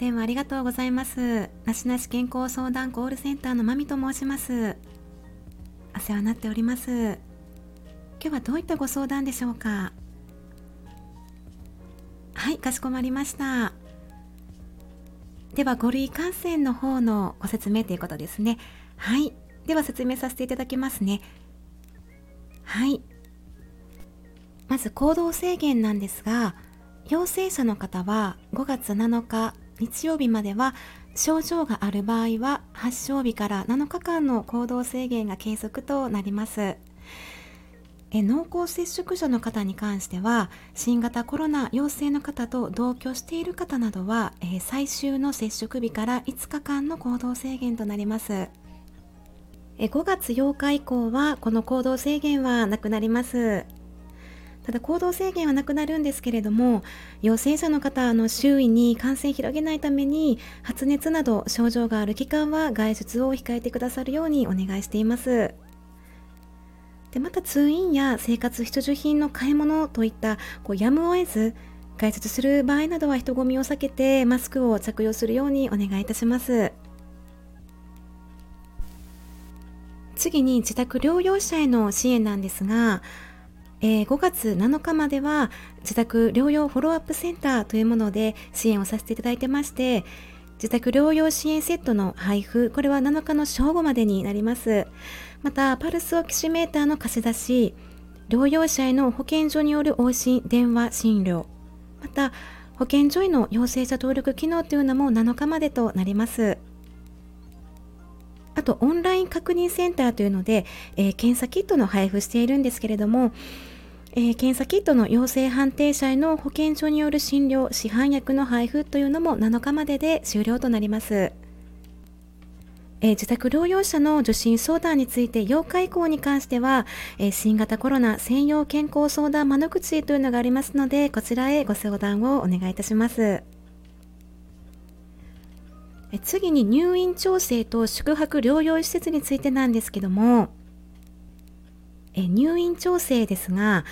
電話ありがとうございます。なしなし健康相談コールセンターのまみと申します。お世話になっております。今日はどういったご相談でしょうか？はい、かしこまりました。では、5類感染の方のご説明ということですね。はい。では、説明させていただきますね。はい。まず、行動制限なんですが、陽性者の方は5月7日日曜日までは症状がある場合は発症日から7日間の行動制限が継続となります。え濃厚接触者の方に関しては新型コロナ陽性の方と同居している方などは、え最終の接触日から5日間の行動制限となりますえ5月8日以降はこの行動制限はなくなりますただ行動制限はなくなるんですけれども陽性者の方の周囲に感染広げないために発熱など症状がある期間は外出を控えてくださるようにお願いしています。でまた通院や生活必需品の買い物といったこうやむを得ず外出する場合などは人混みを避けてマスクを着用するようにお願いいたします。次に自宅療養者への支援なんですがえー、5月7日までは自宅療養フォローアップセンターというもので支援をさせていただいてまして自宅療養支援セットの配布これは7日の正午までになります。またパルスオキシメーターの貸し出し療養者への保健所による往診電話診療。また保健所への陽性者登録機能というのも7日までとなります。あとオンライン確認センターというので、えー、検査キットの配布しているんですけれどもえー、検査キットの陽性判定者への保健所による診療、市販薬の配布というのも7日までで終了となります。えー、自宅療養者の受診相談について8日以降に関しては、えー、新型コロナ専用健康相談窓口というのがありますので、こちらへご相談をお願いいたします。次に入院調整と宿泊療養施設についてなんですけども、え入院調整ですが、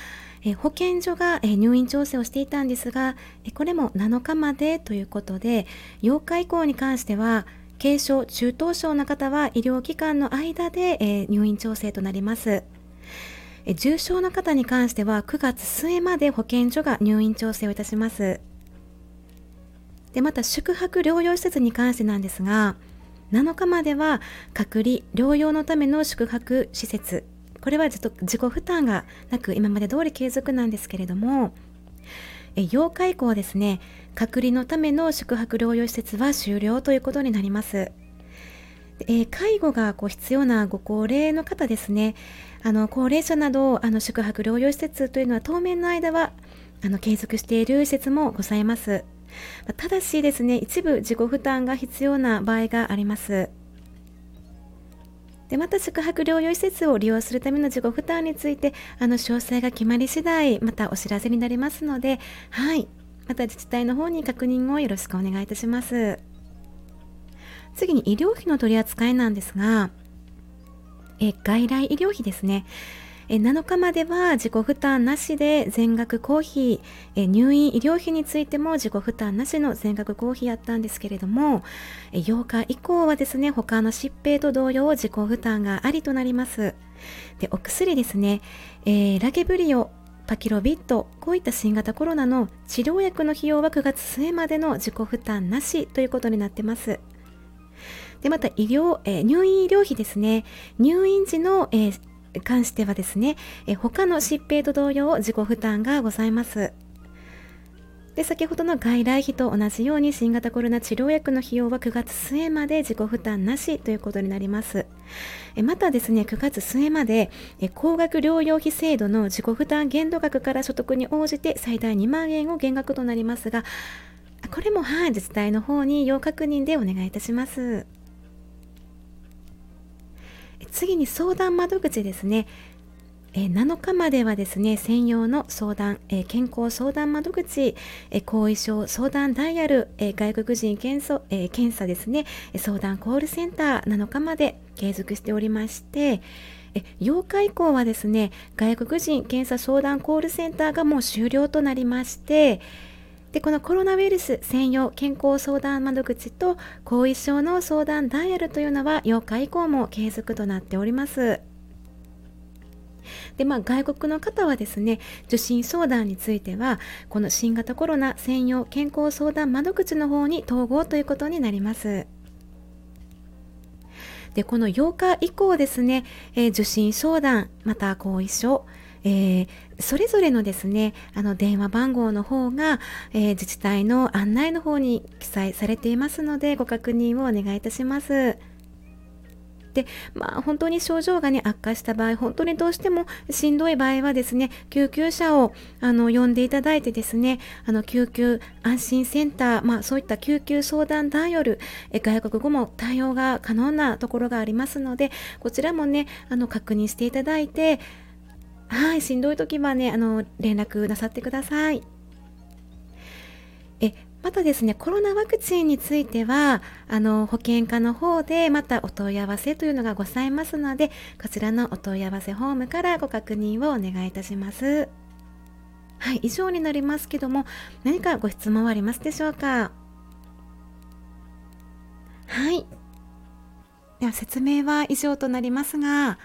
え保健所が、え入院調整をしていたんですが、えこれも7日までということで8日以降に関しては軽症中等症の方は医療機関の間で、え入院調整となります。重症の方に関しては9月末まで保健所が入院調整をいたします。でまた宿泊療養施設に関してなんですが7日までは隔離療養のための宿泊施設これは自己負担がなく今まで通り継続なんですけれども8日以降ですね隔離のための宿泊療養施設は終了ということになります。え介護がこう必要なご高齢の方ですねあの高齢者などあの宿泊療養施設というのは当面の間はあの継続している施設もございますただしですね一部自己負担が必要な場合があります。でまた宿泊療養施設を利用するための自己負担についてあの詳細が決まり次第またお知らせになりますのではい。また自治体の方に確認をよろしくお願いいたします。次に医療費の取り扱いなんですがえ外来医療費ですね。7日までは自己負担なしで全額公費入院医療費についても自己負担なしの全額公費やったんですけれども8日以降はですね他の疾病と同様自己負担がありとなります。でお薬ですね、えー、ラゲブリオパキロビットこういった新型コロナの治療薬の費用は9月末までの自己負担なしということになってます。でまた医療、えー、入院医療費ですね。入院時の、えー、関してはですね、え他の疾病と同様自己負担がございます。で先ほどの外来費と同じように新型コロナ治療薬の費用は9月末まで自己負担なしということになります。えまたですね、9月末までえ高額療養費制度の自己負担限度額から所得に応じて最大2万円を減額となりますが、これもはい自治体の方に要確認でお願いいたします。次に相談窓口ですね。え7日まではですね、専用の相談、え健康相談窓口、え後遺症相談ダイヤル、え外国人検査,、え検査ですね、相談コールセンター7日まで継続しておりまして、え8日以降はですね、外国人検査相談コールセンターがもう終了となりまして、でこのコロナウイルス専用健康相談窓口と後遺症の相談ダイヤルというのは8日以降も継続となっております。でまあ、外国の方はですね受診相談についてはこの新型コロナ専用健康相談窓口の方に統合ということになります。でこの8日以降ですね、えー、受診相談また後遺症えー、それぞれのですねあの電話番号の方が、えー、自治体の案内の方に記載されていますのでご確認をお願いいたします。でまあ本当に症状がね悪化した場合本当にどうしてもしんどい場合はですね救急車をあの呼んでいただいてですねあの救急安心センターまあそういった救急相談ダイヤル外国語も対応が可能なところがありますのでこちらもねあの確認していただいてはい、しんどい時はね、あの、連絡なさってください。え、またですね、コロナワクチンについては、あの、保険課の方でまたお問い合わせというのがございますので、こちらのお問い合わせフォームからご確認をお願いいたします。はい、以上になりますけども、何かご質問はありますでしょうか？はい。では説明は以上となりますが、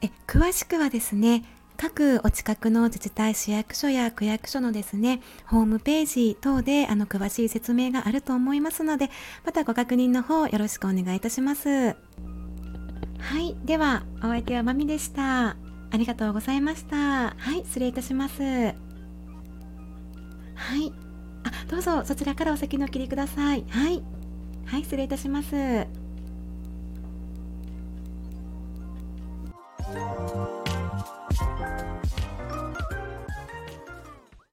え詳しくはですね、各お近くの自治体市役所や区役所のですねホームページ等であの詳しい説明があると思いますのでまたご確認の方よろしくお願いいたします。はいではお相手はまみでした。ありがとうございました。はい失礼いたします。はいあどうぞそちらからお先の切りください。はいはい失礼いたします。